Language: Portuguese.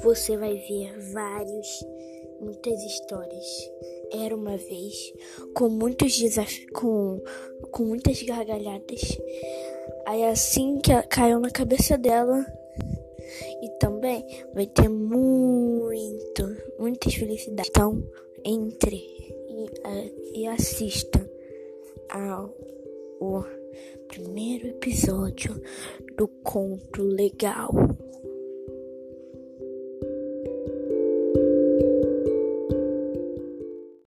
você vai ver vários, muitas histórias. Era uma vez, com muitos desafios, com, com muitas gargalhadas. Aí assim que caiu na cabeça dela. E também vai ter muito, muitas felicidades. Então, entre e, e assista ao o primeiro episódio do conto legal.